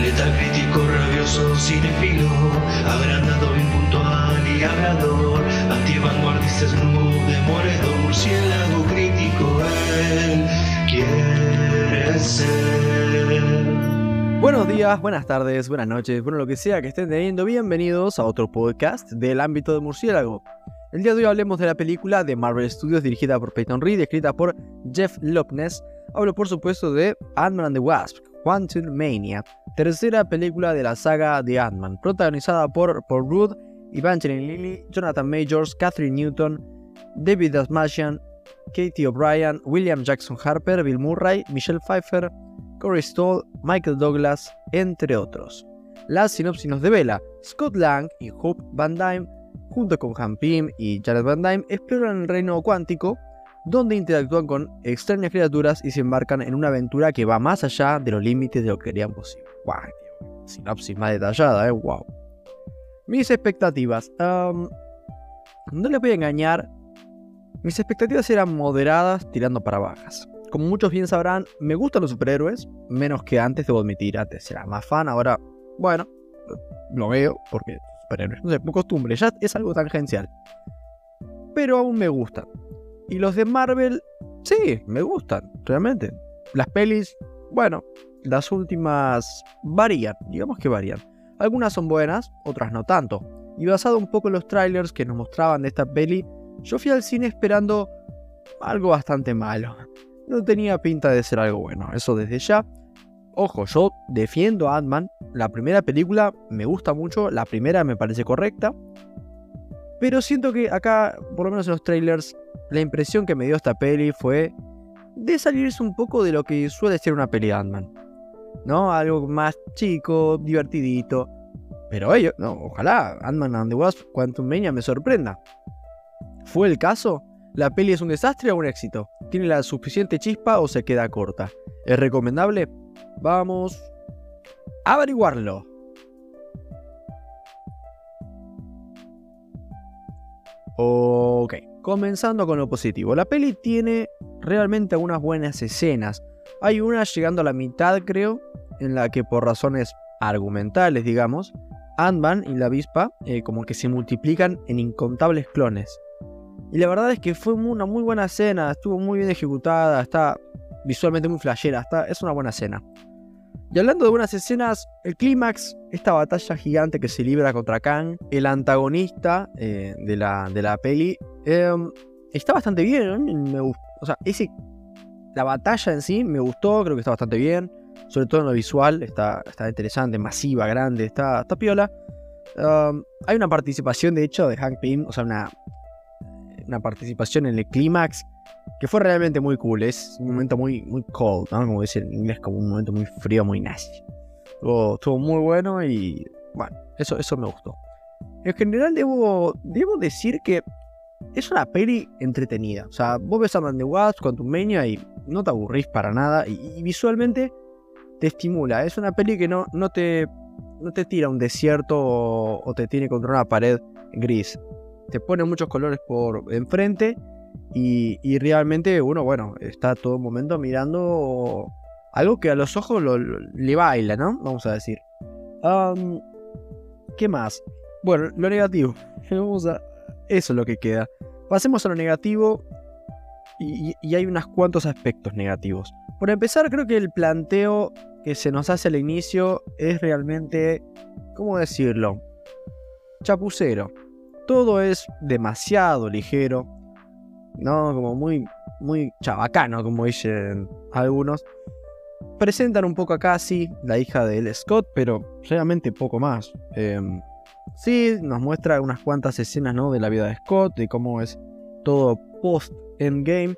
Letal crítico, rabioso, cinefilo, agrandado, impuntual y hablador, antivanguardista, snoop, murciélago crítico, él quiere ser. Buenos días, buenas tardes, buenas noches, bueno lo que sea que estén teniendo, bienvenidos a otro podcast del ámbito de murciélago. El día de hoy hablemos de la película de Marvel Studios dirigida por Peyton Reed, escrita por Jeff Loveness. Hablo por supuesto de Ant-Man and the Wasp, Quantum Mania, tercera película de la saga de Ant-Man, protagonizada por Paul Rudd, Evangeline Lilly, Jonathan Majors, Catherine Newton, David Dasmatian, Katie O'Brien, William Jackson Harper, Bill Murray, Michelle Pfeiffer, Corey Stoll, Michael Douglas, entre otros. La sinopsis nos devela, Scott Lang y Hope Van Dyne junto con Han Pym y Jared Van Dyne, exploran el reino cuántico, donde interactúan con extrañas criaturas y se embarcan en una aventura que va más allá de los límites de lo que querían posible. Wow, sinopsis más detallada, eh, wow. Mis expectativas. no les voy a engañar. Mis expectativas eran moderadas, tirando para bajas. Como muchos bien sabrán, me gustan los superhéroes, menos que antes, debo admitir. Antes era más fan, ahora, bueno, lo veo porque no sé, por costumbre, ya es algo tangencial. Pero aún me gustan. Y los de Marvel, sí, me gustan, realmente. Las pelis, bueno, las últimas varían, digamos que varían. Algunas son buenas, otras no tanto. Y basado un poco en los trailers que nos mostraban de esta peli, yo fui al cine esperando algo bastante malo. No tenía pinta de ser algo bueno, eso desde ya. Ojo, yo defiendo a Ant-Man. La primera película me gusta mucho, la primera me parece correcta. Pero siento que acá, por lo menos en los trailers, la impresión que me dio esta peli fue de salirse un poco de lo que suele ser una peli de Ant-Man. ¿No? Algo más chico, divertidito. Pero ello, no, ojalá Ant-Man and the Wasp Quantum Mania me sorprenda. ¿Fue el caso? ¿La peli es un desastre o un éxito? ¿Tiene la suficiente chispa o se queda corta? ¿Es recomendable? Vamos a averiguarlo. Ok, comenzando con lo positivo. La peli tiene realmente algunas buenas escenas. Hay una llegando a la mitad, creo, en la que por razones argumentales, digamos, Ant-Man y la avispa eh, como que se multiplican en incontables clones. Y la verdad es que fue una muy buena escena, estuvo muy bien ejecutada, está visualmente muy flashera, está, es una buena escena. Y hablando de buenas escenas, el clímax, esta batalla gigante que se libra contra Kang, el antagonista eh, de, la, de, la, peli, em, está bastante bien. O sea, la batalla en sí me gustó, creo que está bastante bien. Sobre todo en lo visual, está, está interesante, masiva, grande, está, está piola. Em, hay una participación, de hecho, de Hank Pym, o sea, una, una participación en el clímax que fue realmente muy cool. Es un momento muy, muy cold, ¿no? Como dice en inglés, como un momento muy frío, muy nasty. Estuvo, muy bueno y bueno, eso, eso me gustó. En general debo, debo decir que es una peli entretenida. O sea, vos ves a Man the Wasp con tu meña y no te aburrís para nada. Y, visualmente te estimula. Es una peli que no, no, te, no te tira un desierto o, o te tiene contra una pared gris. Te pone muchos colores por enfrente y, realmente uno, bueno, está todo momento mirando algo que a los ojos le baila, ¿no? Vamos a decir. ¿Qué más? Bueno, lo negativo. Eso es lo que queda. Pasemos a lo negativo. Y, y, hay unos cuantos aspectos negativos. Por empezar, creo que el planteo que se nos hace al inicio es realmente, ¿cómo decirlo? Chapucero. Todo es demasiado ligero. ¿No? Como muy, muy chabacano, como dicen algunos. Presentan un poco a Cassie, la hija de. Scott, pero realmente poco más. Em, sí, nos muestra unas cuantas escenas ¿no? de la vida de Scott, de cómo es todo post-endgame.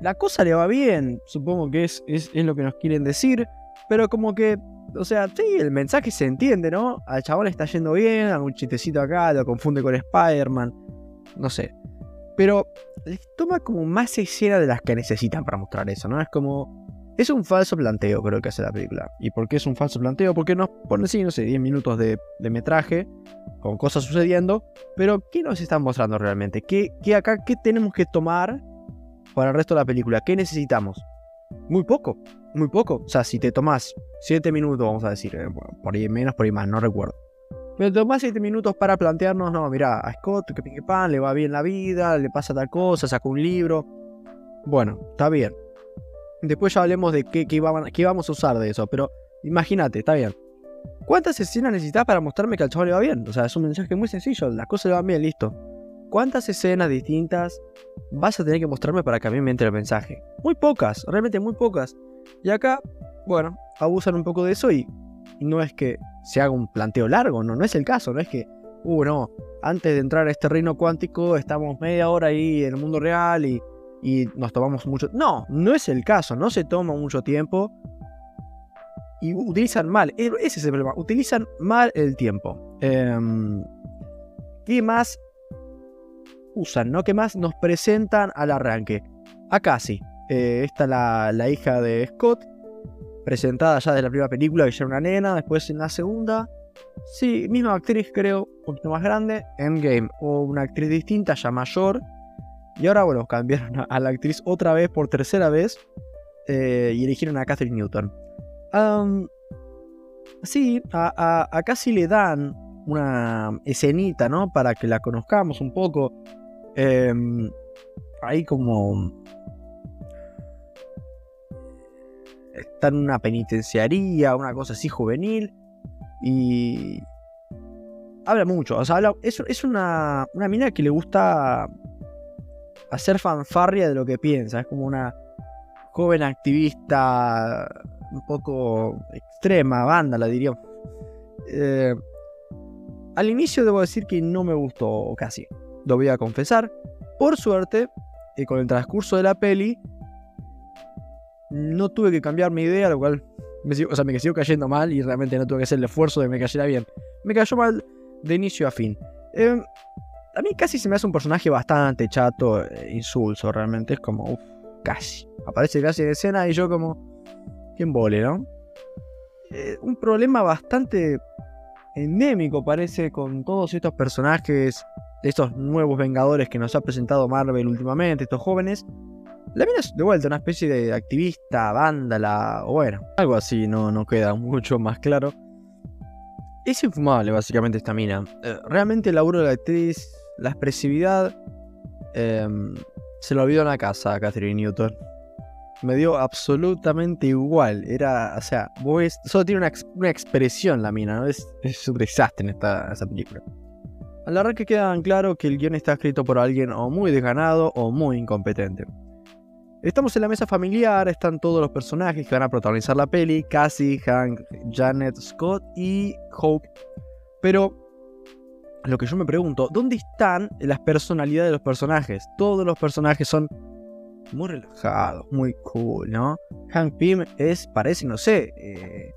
La cosa le va bien, supongo que es, es, es, lo que nos quieren decir, pero como que, o sea, sí, el mensaje se entiende, ¿no? Al chabón le está yendo bien, algún chistecito acá, lo confunde con Spider-Man no sé. Pero toma como más escena de las que necesitan para mostrar eso, ¿no? Es como... Es un falso planteo, creo que hace la película. ¿Y por qué es un falso planteo? Porque nos pone, sí, no sé, 10 minutos de, metraje, con cosas sucediendo, pero ¿qué nos están mostrando realmente? ¿Qué, ¿Qué, acá, qué tenemos que tomar para el resto de la película? ¿Qué necesitamos? Muy poco. muy poco. O sea, si te tomas 7 minutos, vamos a decir, eh, por ahí menos, por ahí más, no recuerdo. Te tomas 7 minutos para plantearnos, no, mira, a Scott, que pingue pan, le va bien la vida, le pasa tal cosa, saca un libro. Bueno, está bien. Después ya hablemos de qué, qué, vamos a usar de eso, pero imagínate, está bien. ¿Cuántas escenas necesitas para mostrarme que al chaval le va bien? O sea, es un mensaje muy sencillo, las cosas le van bien, listo. ¿Cuántas escenas distintas vas a tener que mostrarme para que a mí me entre el mensaje? Muy pocas, realmente muy pocas. Y acá, bueno, abusan un poco de eso y no es que se haga un planteo largo, no, no es el caso, no es que, uh, no, antes de entrar a este reino cuántico estamos media hora ahí en el mundo real y, y nos tomamos mucho... No, no es el caso, no se toma mucho tiempo y utilizan mal, e, ese es el problema, utilizan mal el tiempo. Eh, ¿Qué más usan, no? ¿Qué más nos presentan al arranque? Acá sí, eh, esta la, la hija de Scott, presentada ya de la primera película, que ya era una nena, después en la segunda, sí, misma actriz creo, un poquito más grande, Endgame, o una actriz distinta, ya mayor, y ahora bueno, cambiaron a, la actriz otra vez por tercera vez, eh, y eligieron a Catherine Newton. sí, a, acá sí le dan una escenita, ¿no? Para que la conozcamos un poco. Em, ahí como está en una penitenciaría, una cosa así juvenil. Y habla mucho. O sea, es, una, una mina que le gusta hacer fanfarria de lo que piensa. Es como una joven activista un poco extrema, banda, la diría. Eh, al inicio debo decir que no me gustó casi. Lo voy a confesar. Por suerte, y con el transcurso de la peli, no tuve que cambiar mi idea, lo cual me sigo, o sea, me siguió cayendo mal y realmente no tuve que hacer el esfuerzo de que me cayera bien. Me cayó mal de inicio a fin. Em, a mí casi se me hace un personaje bastante chato, e insulso, realmente. Es como, uff, casi. Aparece casi en escena y yo como, ¿quién vole, no? Eh, un problema bastante endémico parece con todos estos personajes, estos nuevos Vengadores que nos ha presentado Marvel últimamente, estos jóvenes. La mina es de vuelta una especie de activista, vándala, o bueno, algo así, no, no queda mucho más claro. Es infumable básicamente esta mina. Eh, realmente el laburo de la actriz, la expresividad, em, se lo olvidó en la casa a Catherine Newton. Me dio absolutamente igual. Era, o sea, solo tiene una, expresión la mina, ¿no? Es, es un desastre en esta, esta película. Al arranque queda claro que el guion está escrito por alguien o muy desganado o muy incompetente. Estamos en la mesa familiar, están todos los personajes que van a protagonizar la peli, Cassie, Hank, Janet, Scott y Hope. Pero lo que yo me pregunto, ¿dónde están las personalidades de los personajes? Todos los personajes son muy relajados, muy cool, ¿no? Hank Pym es, parece, no sé, eh,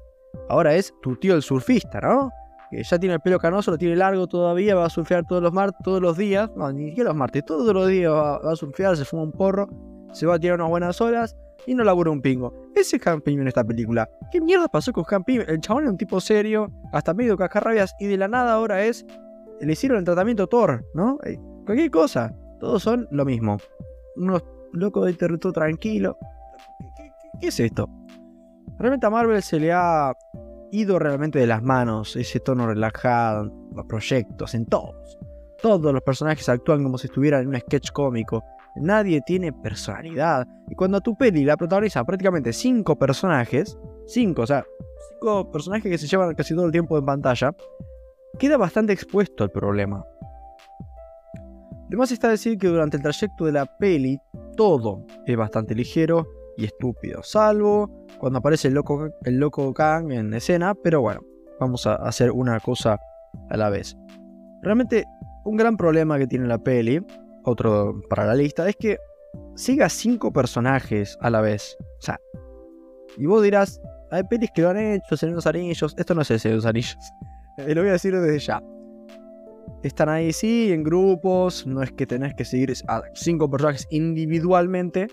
ahora es tu tío el surfista, ¿no? Que ya tiene el pelo canoso, lo tiene largo todavía, va a surfear todos los martes, todos los días, no, ni siquiera los martes, todos los días va a surfear, se fuma un porro se va a tirar unas buenas horas y no labura un pingo. Ese es Han Pym en esta película. ¿Qué mierda pasó con Han Pym? El chabón era un tipo serio, hasta medio cascarrabias, y de la nada ahora es. Le hicieron el tratamiento Thor, ¿no? Eh, cualquier cosa. Todos son lo mismo. Unos locos de territorio tranquilo. ¿Qué, es esto? Realmente a Marvel se le ha ido realmente de las manos ese tono relajado, los proyectos, en todos. Todos los personajes actúan como si estuvieran en un sketch cómico nadie tiene personalidad. Y cuando tu peli la protagoniza prácticamente cinco personajes, cinco, o sea, cinco personajes que se llevan casi todo el tiempo en pantalla, queda bastante expuesto al problema. Además está decir que durante el trayecto de la peli todo es bastante ligero y estúpido, salvo cuando aparece el loco, el loco Kang en escena, pero bueno, vamos a hacer una cosa a la vez. Realmente un gran problema que tiene la peli otro para la lista, es que siga cinco personajes a la vez. O sea, y vos dirás, hay pelis que lo han hecho, Señor los Anillos. Esto no es el Señor los Anillos. Eh, lo voy a decir desde ya. Están ahí, sí, en grupos. No es que tenés que seguir a cinco personajes individualmente.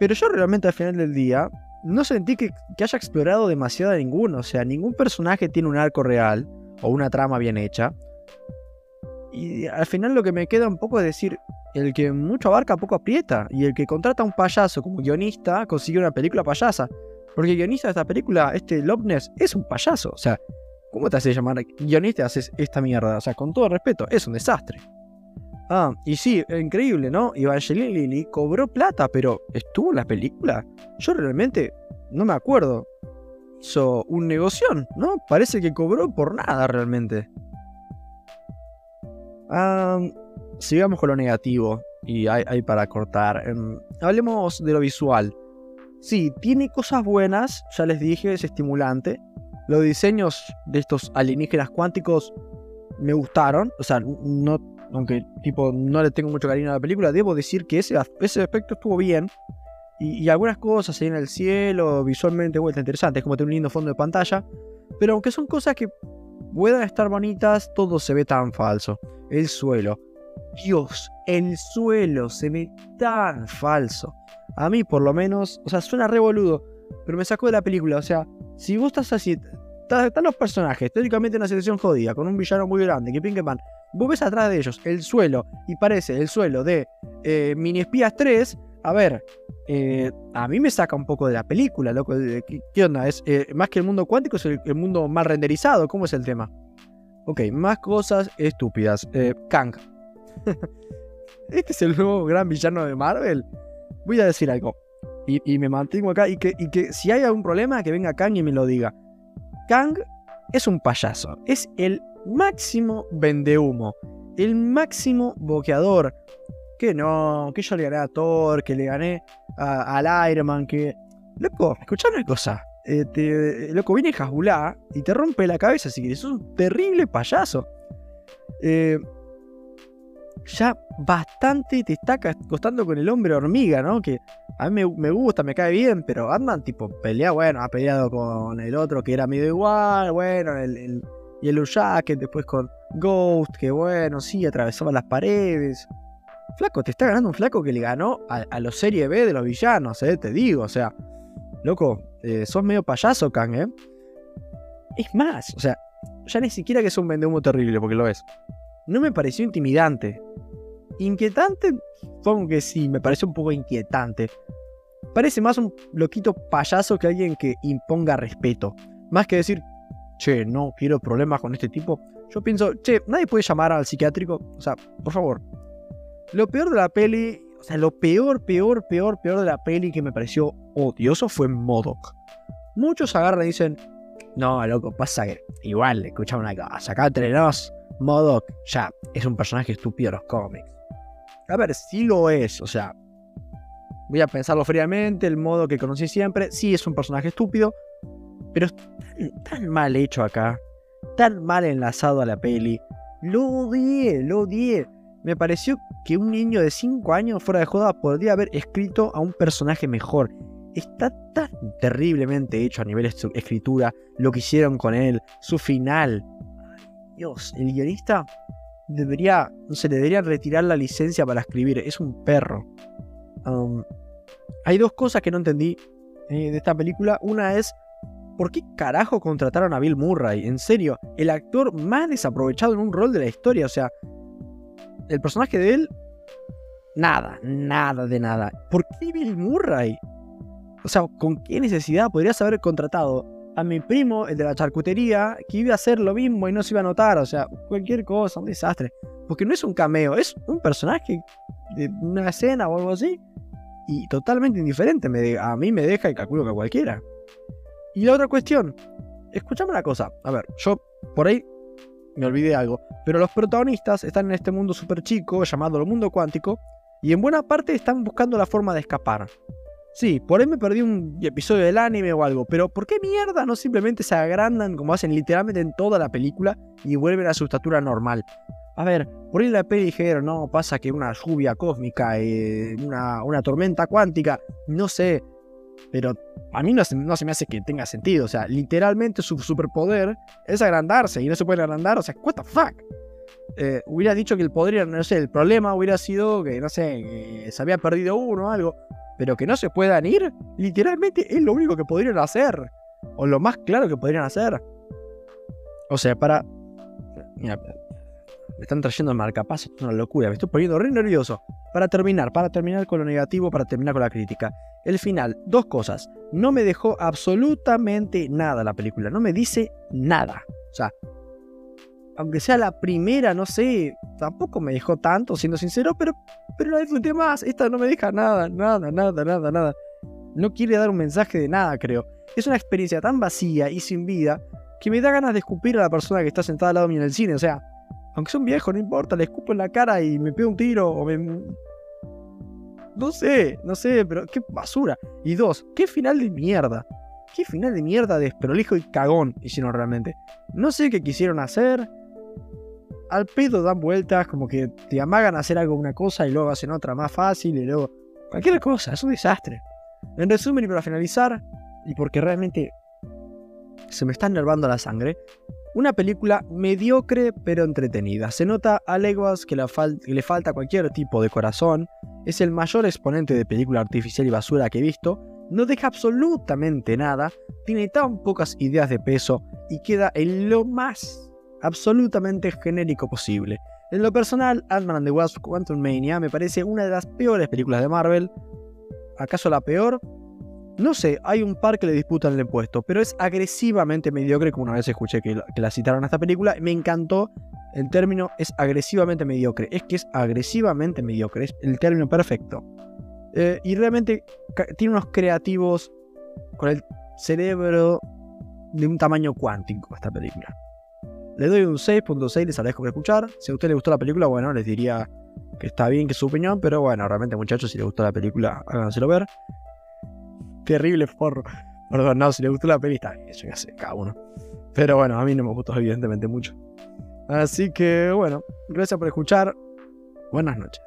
Pero yo realmente al final del día no sentí que, que haya explorado demasiado a ninguno. O sea, ningún personaje tiene un arco real o una trama bien hecha. Y al final lo que me queda un poco es decir, el que mucho abarca poco aprieta. Y el que contrata a un payaso como guionista consigue una película payasa. Porque el guionista de esta película, este Loveness, es un payaso. O sea, ¿cómo te haces llamar guionista haces esta mierda? O sea, con todo respeto, es un desastre. Ah, y sí, increíble, ¿no? Evangeline Lilly cobró plata, pero ¿estuvo en la película? Yo realmente no me acuerdo. Hizo un negocio, ¿no? Parece que cobró por nada realmente. Ah, sigamos con lo negativo. Y hay, para cortar. Em, hablemos de lo visual. Sí, tiene cosas buenas, ya les dije, es estimulante. Los diseños de estos alienígenas cuánticos me gustaron. O sea, no, aunque tipo no le tengo mucho cariño a la película, debo decir que ese, ese aspecto estuvo bien. Y, algunas cosas ahí en el cielo, visualmente vuelta interesante, es como tener un lindo fondo de pantalla. Pero aunque son cosas que puedan estar bonitas, todo se ve tan falso. El suelo. Dios, el suelo se ve tan falso. A mí, por lo menos, o sea, suena revoludo, pero me sacó de la película. O sea, si vos estás así, están los personajes, teóricamente en una situación jodida, con un villano muy grande, que ping van. Vos ves atrás de ellos el suelo, y parece el suelo de eh, Mini Espías 3. A ver, eh, a mí me saca un poco de la película, loco. ¿Qué, onda? ¿Es, eh, más que el mundo cuántico, es el, mundo más renderizado. ¿Cómo es el tema? Ok, más cosas estúpidas. Kang. este es el nuevo gran villano de Marvel. Voy a decir algo. Y, me mantengo acá. Y que, y que si hay algún problema, que venga Kang y me lo diga. Kang es un payaso. Es el máximo vendehumo. El máximo boqueador que no, que yo le gané a Thor, que le gané al Iron Man, que... Loco, escucha una cosa. Eh, loco, viene Hasbulá y te rompe la cabeza si quieres. Es un terrible payaso. Eh, ya bastante te está costando con el hombre hormiga, ¿no? Que a mí me, gusta, me cae bien, pero Batman, tipo, pelea, bueno, ha peleado con el otro que era medio igual, bueno, el, el Yellow Jacket, después con Ghost, que bueno, sí, atravesaba las paredes. Flaco, te está ganando un flaco que le ganó a, los Serie B de los villanos, eh, te digo, o sea, loco, eh, sos medio payaso, Kang, eh. Es más, o sea, ya ni siquiera que es un vendehumo terrible, porque lo es. No me pareció intimidante. Inquietante, supongo que sí, me parece un poco inquietante. Parece más un loquito payaso que alguien que imponga respeto. Más que decir, che, no quiero problemas con este tipo. Yo pienso, che, nadie puede llamar al psiquiátrico. O sea, por favor, lo peor de la peli, o sea, lo peor, peor, peor, peor de la peli que me pareció odioso fue Modoc. Muchos agarran y dicen, no, loco, pasa que igual, escucha una cosa, acá entre nos, Modoc ya es un personaje estúpido de los cómics. A ver, sí lo es, o sea, voy a pensarlo fríamente, el modo que conocí siempre, sí es un personaje estúpido, pero es tan, tan mal hecho acá, tan mal enlazado a la peli. Lo odié, lo odié. Me pareció que un niño de 5 años fuera de joda podría haber escrito a un personaje mejor. Está tan terriblemente hecho a nivel de escritura, lo que hicieron con él, su final. Dios, el guionista debería, no sé, le deberían retirar la licencia para escribir, es un perro. Hay dos cosas que no entendí eh, de esta película. Una es, ¿por qué carajo contrataron a Bill Murray? En serio, el actor más desaprovechado en un rol de la historia. O sea, el personaje de él, nada, nada de nada. ¿Por qué Bill Murray? O sea, ¿con qué necesidad podrías haber contratado a mi primo, el de la charcutería, que iba a hacer lo mismo y no se iba a notar? O sea, cualquier cosa, un desastre. Porque no es un cameo, es un personaje de una escena o algo así. Y totalmente indiferente. A mí me deja y calculo que a cualquiera. Y la otra cuestión, escúchame una cosa. A ver, yo por ahí me olvidé algo. Pero los protagonistas están en este mundo súper chico llamado el mundo cuántico y en buena parte están buscando la forma de escapar. Sí, por ahí me perdí un episodio del anime o algo, pero ¿por qué mierda no simplemente se agrandan como hacen literalmente en toda la película y vuelven a su estatura normal? A ver, por ahí la peli dijeron, no, pasa que una lluvia cósmica, eh, una, una tormenta cuántica, no sé, pero a mí no se, me hace que tenga sentido. O sea, literalmente su superpoder es agrandarse y no se puede agrandar. O sea, what the fuck. Eh, hubiera dicho que el poder, no sé, el problema hubiera sido que, no sé, se había perdido uno o algo. Pero que no se puedan ir, literalmente es lo único que podrían hacer. O lo más claro que podrían hacer. O sea, para. Mira, me están trayendo el marcapaso, es una locura, me estoy poniendo re nervioso. Para terminar, para terminar con lo negativo, para terminar con la crítica. El final, dos cosas. No me dejó absolutamente nada la película, no me dice nada. O sea, aunque sea la primera, no sé, tampoco me dejó tanto, siendo sincero, pero, pero la disfruté más. Esta no me deja nada, nada, nada, nada, nada. No quiere dar un mensaje de nada, creo. Es una experiencia tan vacía y sin vida que me da ganas de escupir a la persona que está sentada al lado mío en el cine. O sea, aunque sea un viejo, no importa, le escupo en la cara y me pego un tiro o me... No sé, no sé, pero qué basura. Y dos, qué final de mierda. Qué final de mierda desprolijo y cagón hicieron realmente. No sé qué quisieron hacer. Al pedo dan vueltas, como que te amagan a hacer algo una cosa y luego hacen otra más fácil y luego... Cualquier cosa, es un desastre. En resumen y para finalizar, y porque realmente se me está enervando la sangre, una película mediocre pero entretenida. Se nota a leguas que, le falta cualquier tipo de corazón. Es el mayor exponente de película artificial y basura que he visto. No deja absolutamente nada. Tiene tan pocas ideas de peso y queda en lo más absolutamente genérico posible. En lo personal, Ant-Man and the Wasp Quantum Mania me parece una de las peores películas de Marvel. ¿Acaso la peor? No sé, hay un par que le disputan el puesto, pero es agresivamente mediocre, como una vez escuché que, la citaron a esta película. Me encantó. El término es agresivamente mediocre. Es que es agresivamente mediocre. Es el término perfecto. Eh, y realmente tiene unos creativos con el cerebro de un tamaño cuántico esta película. Le doy un 6.6, les agradezco por escuchar. Si a usted le gustó la película, bueno, les diría que está bien, que es su opinión, pero bueno, realmente muchachos, si les gustó la película, háganselo ver terrible forro. Perdón, no, si le gustó la peli está bien, ya sé, cada uno. Pero bueno, a mí no me gustó evidentemente mucho. Así que bueno, gracias por escuchar. Buenas noches.